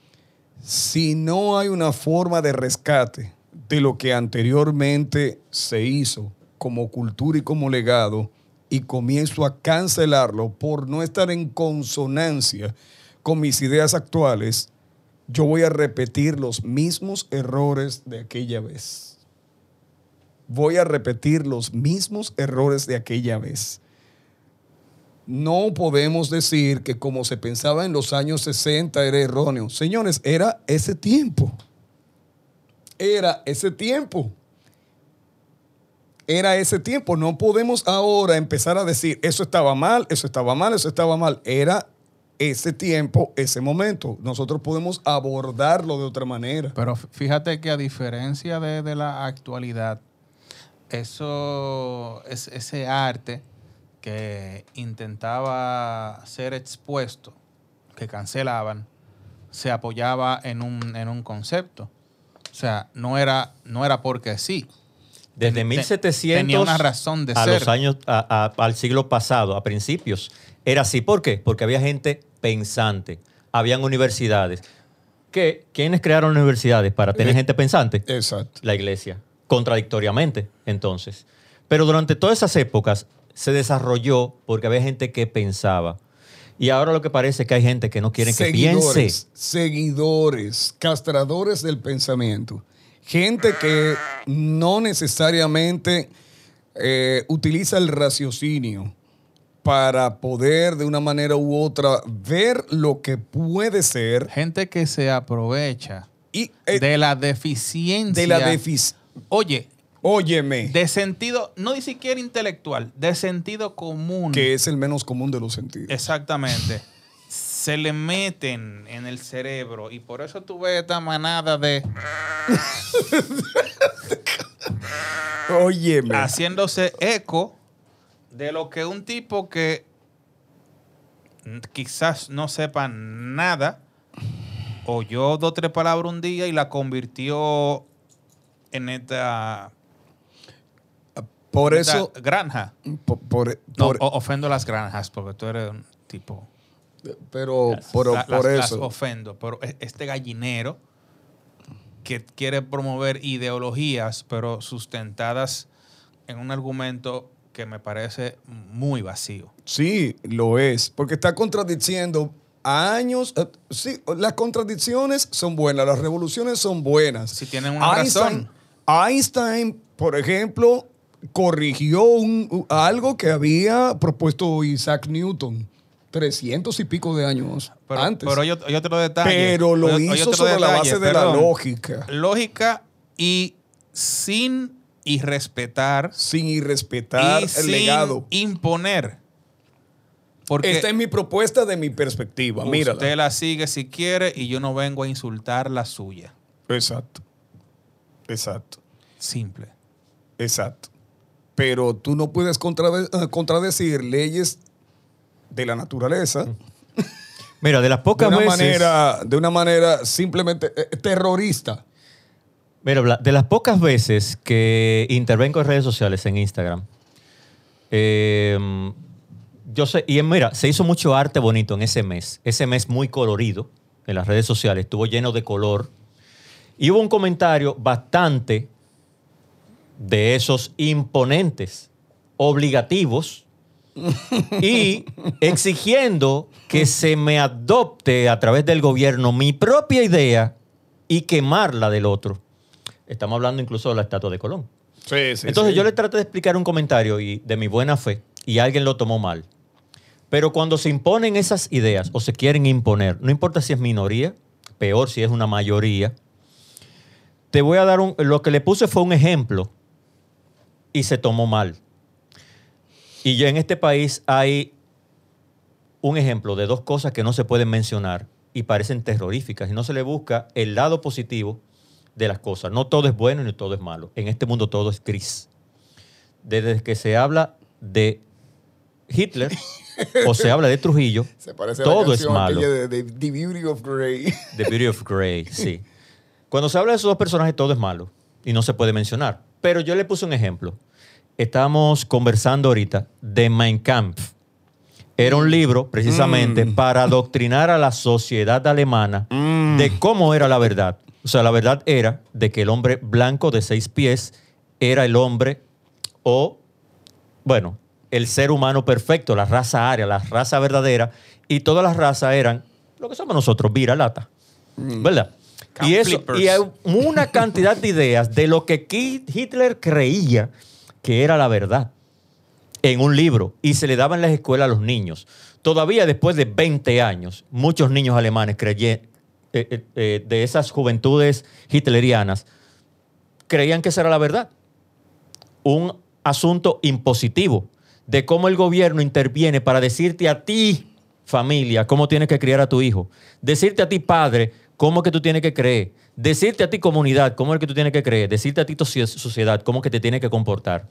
Si no hay una forma de rescate de lo que anteriormente se hizo como cultura y como legado, y comienzo a cancelarlo por no estar en consonancia con mis ideas actuales, yo voy a repetir los mismos errores de aquella vez. Voy a repetir los mismos errores de aquella vez. No podemos decir que como se pensaba en los años 60 era erróneo. Señores, era ese tiempo. Era ese tiempo. Era ese tiempo. No podemos ahora empezar a decir, eso estaba mal, eso estaba mal, eso estaba mal. Era ese tiempo, ese momento. Nosotros podemos abordarlo de otra manera. Pero fíjate que a diferencia de, de la actualidad, eso, es, ese arte que intentaba ser expuesto, que cancelaban, se apoyaba en un, en un concepto. O sea, no era, no era porque sí. Desde ten- 1700 tenía una razón de a ser. los años a- a- al siglo pasado, a principios, era así. ¿Por qué? Porque había gente pensante, habían universidades. ¿Qué? ¿Quiénes crearon universidades para tener Eh, gente pensante? Exacto. La iglesia, contradictoriamente, entonces. Pero durante todas esas épocas se desarrolló porque había gente que pensaba. Y ahora lo que parece es que hay gente que no quiere que piense. seguidores, castradores del pensamiento. Gente que no necesariamente eh, utiliza el raciocinio para poder de una manera u otra ver lo que puede ser. Gente que se aprovecha Y, eh, de la deficiencia. de la deficiencia. Oye, Óyeme, de sentido, no ni siquiera intelectual, de sentido común. que es el menos común de los sentidos. Exactamente. Se le meten en el cerebro y por eso tú ves esta manada de Óyeme. haciéndose eco de lo que un tipo que quizás no sepa nada oyó dos o tres palabras un día y la convirtió en esta, Por eso, granja. por, por- No, por- o- ofendo las granjas porque tú eres un tipo. pero, pero La- por las, las eso. ofendo, pero e- este gallinero que quiere promover ideologías, pero sustentadas en un argumento que me parece muy vacío. Sí, lo es, porque está contradiciendo años. eh, sí, las contradicciones son buenas, las revoluciones son buenas. Si tienen una razón. Einstein, por ejemplo, corrigió un- algo que había propuesto Isaac Newton 300 y pico de años Pero, antes. pero hay, otro, hay otro detalle. Pero lo Hay- hizo sobre la base de la lógica, Lógica y sin irrespetar sin irrespetar y el sin legado. imponer. Porque Esta es mi propuesta de mi perspectiva. Mírala. usted la sigue si quiere y yo no vengo a insultar la suya. Exacto. Exacto. Simple. Exacto. Pero tú no puedes contrade- eh, contradecir leyes de la naturaleza Mira, de las de pocas una veces. manera, de una manera simplemente eh, terrorista. Mira, de las pocas veces que intervengo en redes sociales, en Instagram, eh, yo sé, y mira, se hizo mucho arte bonito en ese mes, ese mes muy colorido en las redes sociales, estuvo lleno de color. Y hubo un comentario bastante de esos imponentes, obligativos, y exigiendo que se me adopte a través del gobierno mi propia idea y quemarla del otro. Estamos hablando incluso de la estatua de Colón. Sí, sí. Entonces yo le traté de explicar un comentario y, de mi buena fe y alguien lo tomó mal. Pero cuando se imponen esas ideas o se quieren imponer, no importa si es minoría, peor si es una mayoría, te voy a dar un... Lo que le puse fue un ejemplo y se tomó mal. Y ya en este país hay un ejemplo de dos cosas que no se pueden mencionar y parecen terroríficas y no se le busca el lado positivo de las cosas. No todo es bueno ni todo es malo. En este mundo todo es gris. Desde que se habla de Hitler o se habla de Trujillo, Se parece todo es malo. de, de The Beauty of Grey. The Beauty of Grey, sí. Cuando se habla de esos dos personajes, todo es malo y no se puede mencionar. Pero yo le puse un ejemplo. Estamos conversando ahorita de Mein Kampf. Era un libro precisamente para adoctrinar a la sociedad alemana de cómo era la verdad. O sea, la verdad era de que el hombre blanco de seis pies era el hombre o, bueno, el ser humano perfecto, la raza aria, la raza verdadera, y todas las razas eran lo que somos nosotros, vira lata. ¿Verdad? Camp Y eso, flippers. y hay una cantidad de ideas de lo que Hitler creía que era la verdad en un libro y se le daba en las escuelas a los niños. Todavía después de 20 años, muchos niños alemanes creyeron, de esas juventudes hitlerianas, creían que esa era la verdad. Un asunto impositivo de cómo el gobierno interviene para decirte a ti, familia, cómo tienes que criar a tu hijo. Decirte a ti, padre, cómo es que tú tienes que creer. Decirte a ti, comunidad, cómo es que tú tienes que creer. Decirte a ti, tu sociedad, cómo que te tienes que comportar.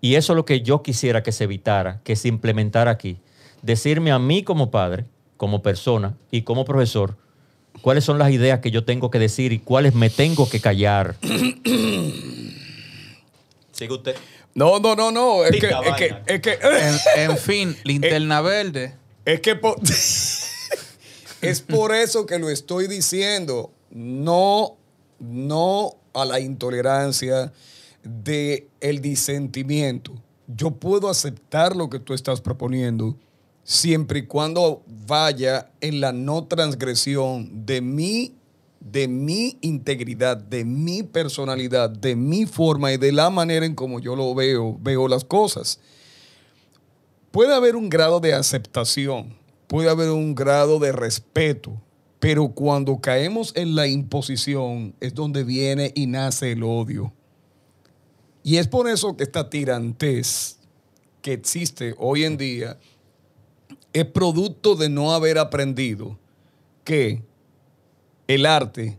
Y eso es lo que yo quisiera que se evitara, que se implementara aquí. Decirme a mí como padre, como persona y como profesor, cuáles son las ideas que yo tengo que decir y cuáles me tengo que callar. Sigue usted. No, no, no, no. Es que, es que, es que, En, en fin, linterna verde. es que po- es por eso que lo estoy diciendo. No, no a la intolerancia de el disentimiento. Yo puedo aceptar lo que tú estás proponiendo siempre y cuando vaya en la no transgresión de mi de mi integridad, de mi personalidad, de mi forma y de la manera en como yo lo veo, veo las cosas. Puede haber un grado de aceptación, puede haber un grado de respeto, Pero cuando caemos en la imposición es donde viene y nace el odio. Y es por eso que esta tirantez que existe hoy en día es producto de no haber aprendido que el arte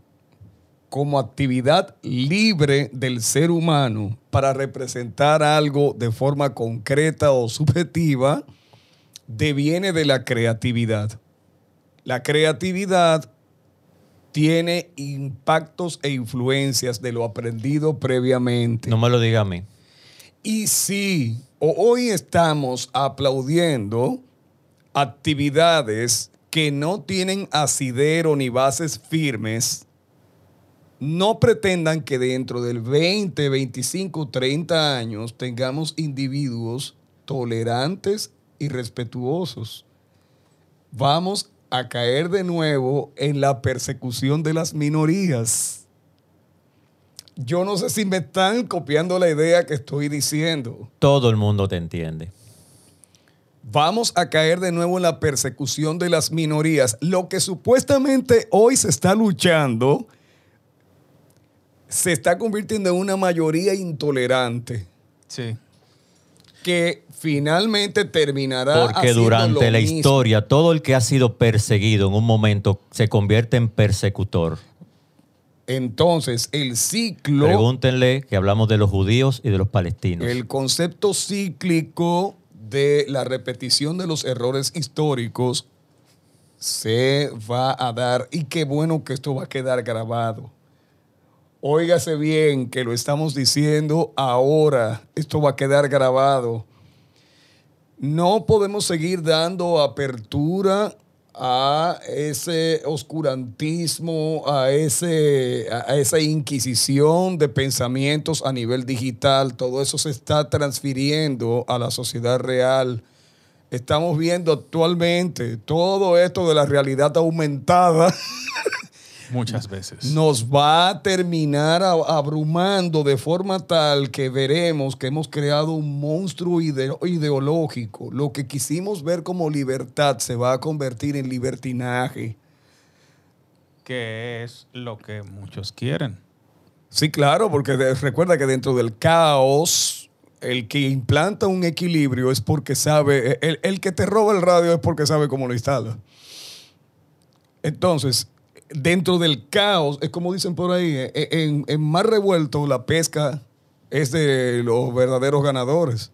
como actividad libre del ser humano para representar algo de forma concreta o subjetiva deviene de la creatividad. La creatividad tiene impactos e influencias de lo aprendido previamente. No me lo diga a mí. Y si hoy estamos aplaudiendo actividades que no tienen asidero ni bases firmes, no pretendan que dentro del 20, 25, 30 años tengamos individuos tolerantes y respetuosos. Vamos a caer de nuevo en la persecución de las minorías. Yo no sé si me están copiando la idea que estoy diciendo. Todo el mundo te entiende. Vamos a caer de nuevo en la persecución de las minorías. Lo que supuestamente hoy se está luchando se está convirtiendo en una mayoría intolerante Sí. Que finalmente terminará Porque haciendo durante lo la mismo. historia, todo el que ha sido perseguido en un momento se convierte en persecutor. Entonces, el ciclo, Pregúntenle que hablamos de los judíos y de los palestinos. el concepto cíclico de la repetición de los errores históricos se va a dar y qué bueno que esto va a quedar grabado. Óigase bien que lo estamos diciendo ahora, esto va a quedar grabado. No podemos seguir dando apertura a ese oscurantismo, a, ese, a esa inquisición de pensamientos a nivel digital. Todo eso se está transfiriendo a la sociedad real. Estamos viendo actualmente todo esto de la realidad aumentada. Muchas veces. nos va a terminar abrumando de forma tal que veremos que hemos creado un monstruo ide- ideológico. Lo que quisimos ver como libertad se va a convertir en libertinaje. Que es lo que muchos quieren. Sí, claro, porque recuerda que dentro del caos, el que implanta un equilibrio es porque sabe, el, el que te roba el radio es porque sabe cómo lo instala. Entonces, dentro del caos, es como dicen por ahí, eh, en, en mar revuelto la pesca es de los verdaderos ganadores.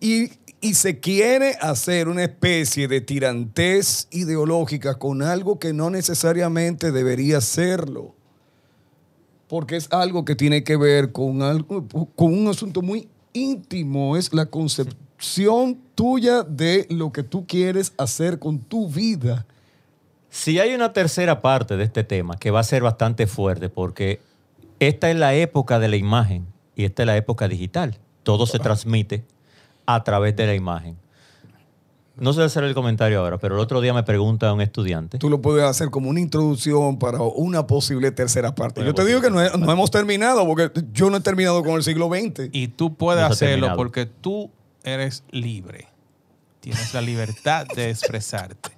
Y, y se quiere hacer una especie de tirantez ideológica con algo que no necesariamente debería serlo porque es algo que tiene que ver con, algo, con un asunto muy íntimo, es la concepción tuya de lo que tú quieres hacer con tu vida. Si hay una tercera parte de este tema que va a ser bastante fuerte porque esta es la época de la imagen y esta es la época digital. Todo se transmite a través de la imagen. No sé hacer el comentario ahora, pero el otro día me pregunta un estudiante. Tú lo puedes hacer como una introducción para una posible tercera parte. Yo te digo que no, he- no hemos terminado, porque yo no he terminado con el siglo XX. Y tú puedes No hacerlo terminado. porque tú eres libre. Tienes la libertad de expresarte.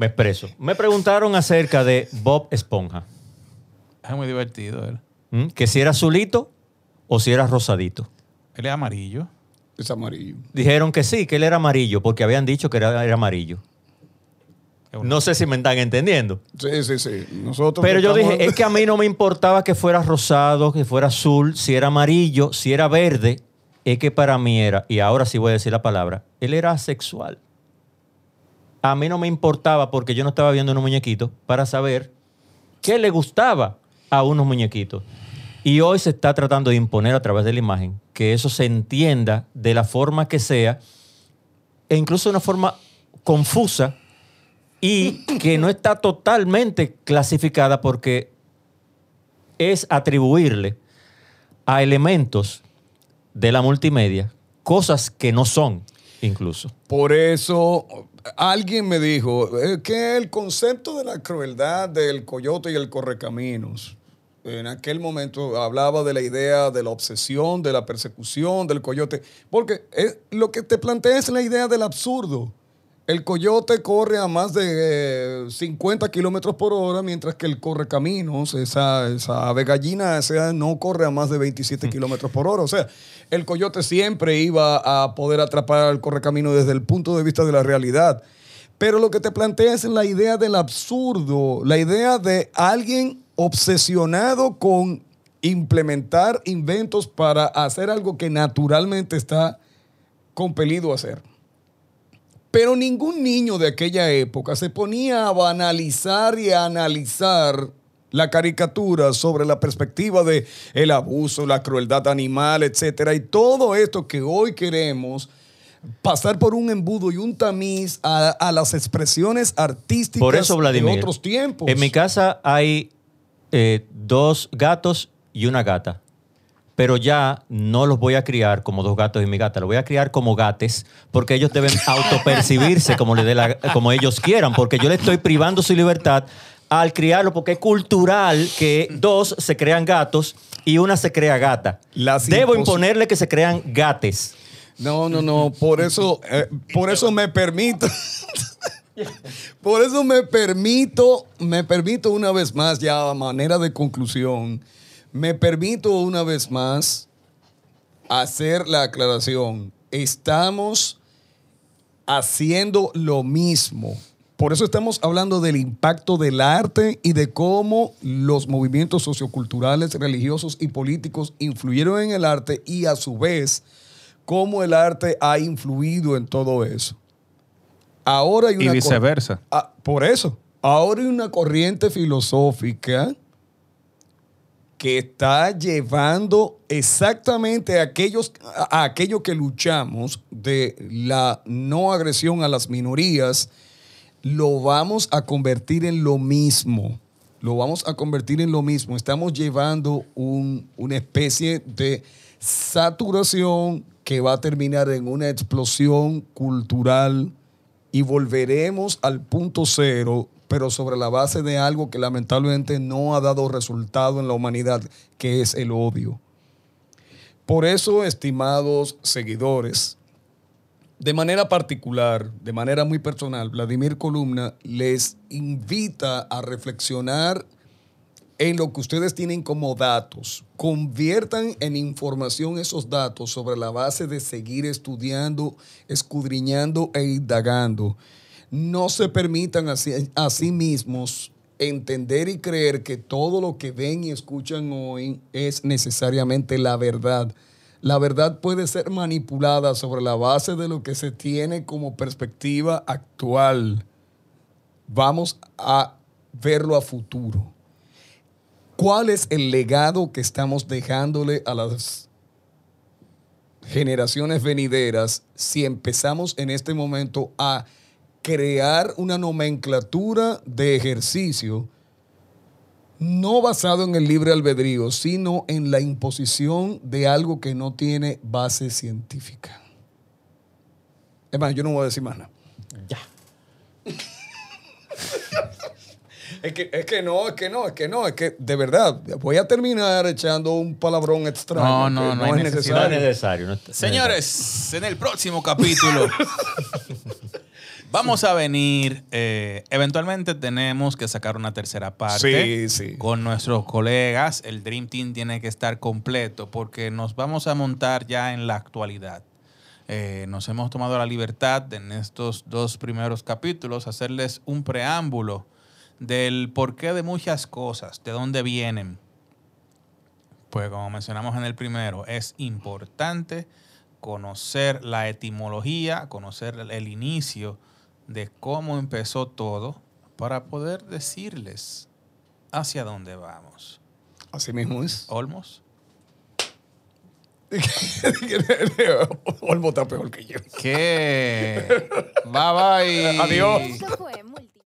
Me expreso. Me preguntaron acerca de Bob Esponja. Es muy divertido él. ¿m? Que si era azulito o si era rosadito. Él es amarillo. Es amarillo. Dijeron que sí, que él era amarillo porque habían dicho que era, era amarillo. No sé si me están entendiendo. Sí, sí, sí. Nosotros Pero yo estamos- dije, es que a mí no me importaba que fuera rosado, que fuera azul, si era amarillo, si era verde, es que para mí era, y ahora sí voy a decir la palabra, él era asexual. A mí no me importaba porque yo no estaba viendo unos muñequitos para saber qué le gustaba a unos muñequitos. Y hoy se está tratando de imponer a través de la imagen que eso se entienda de la forma que sea, e incluso de una forma confusa, y que no está totalmente clasificada porque es atribuirle a elementos de la multimedia cosas que no son incluso. Por eso alguien me dijo eh, que el concepto de la crueldad del coyote y el correcaminos, en aquel momento hablaba de la idea de la obsesión, de la persecución del coyote, porque eh, lo que te plantea es la idea del absurdo. El coyote corre a más de eh, 50 kilómetros por hora, mientras que el correcaminos, esa, esa ave gallina, esa no corre a más de 27 kilómetros por hora. O sea, el coyote siempre iba a poder atrapar al correcamino desde el punto de vista de la realidad. Pero lo que te plantea es la idea del absurdo, la idea de alguien obsesionado con implementar inventos para hacer algo que naturalmente está compelido a hacer. Pero ningún niño de aquella época se ponía a banalizar y a analizar la caricatura sobre la perspectiva de el abuso, la crueldad animal, etcétera, y todo esto que hoy queremos pasar por un embudo y un tamiz a, a las expresiones artísticas Por eso, Vladimir, de otros tiempos. en mi casa hay eh, dos gatos y una gata. Pero ya no los voy a criar como dos gatos y mi gata, los voy a criar como gates, porque ellos deben autopercibirse como, le dé la- como ellos quieran, porque yo le estoy privando su libertad al criarlo, porque es cultural que dos se crean gatos y una se crea gata. Las Debo imponerle que se crean gates. No, no, no. Por eso, eh, por eso me permito. por eso me permito, me permito una vez más, ya a manera de conclusión, me permito una vez más hacer la aclaración. Estamos haciendo lo mismo. Por eso estamos hablando del impacto del arte y de cómo los movimientos socioculturales, religiosos y políticos influyeron en el arte y a su vez cómo el arte ha influido en todo eso. Ahora hay una Y viceversa. Ah, por eso, ahora hay una corriente filosófica que está llevando exactamente a aquellos, a aquello que luchamos de la no agresión a las minorías, lo vamos a convertir en lo mismo. Lo vamos a convertir en lo mismo. Estamos llevando un- una especie de saturación que va a terminar en una explosión cultural y volveremos al punto cero, pero sobre la base de algo que lamentablemente no ha dado resultado en la humanidad, que es el odio. Por eso, estimados seguidores, de manera particular, de manera muy personal, Vladimir Columna les invita a reflexionar en lo que ustedes tienen como datos. Conviertan en información esos datos sobre la base de seguir estudiando, escudriñando e indagando. No se permitan a sí, a sí mismos entender y creer que todo lo que ven y escuchan hoy es necesariamente la verdad. La verdad puede ser manipulada sobre la base de lo que se tiene como perspectiva actual. Vamos a verlo a futuro. ¿Cuál es el legado que estamos dejándole a las generaciones venideras si empezamos en este momento a crear una nomenclatura de ejercicio no basado en el libre albedrío, sino en la imposición de algo que no tiene base científica? Es más, yo no voy a decir más nada. Ya. Es que, es que no, es que no, es que no, es que de verdad, voy a terminar echando un palabrón extraño. No, no, no es necesario. no es- Señores, en el próximo capítulo vamos a venir. eh, eventualmente tenemos que sacar una tercera parte Sí, sí. con nuestros colegas. El Dream Team tiene que estar completo porque nos vamos a montar ya en la actualidad. Eh, nos hemos tomado la libertad de, en estos dos primeros capítulos hacerles un preámbulo del porqué de muchas cosas, de dónde vienen. Pues como mencionamos en el primero, es importante conocer la etimología, conocer el- el inicio de cómo empezó todo para poder decirles hacia dónde vamos. Así mismo es. Olmos, Olmo está peor que yo. que bye bye. Adiós.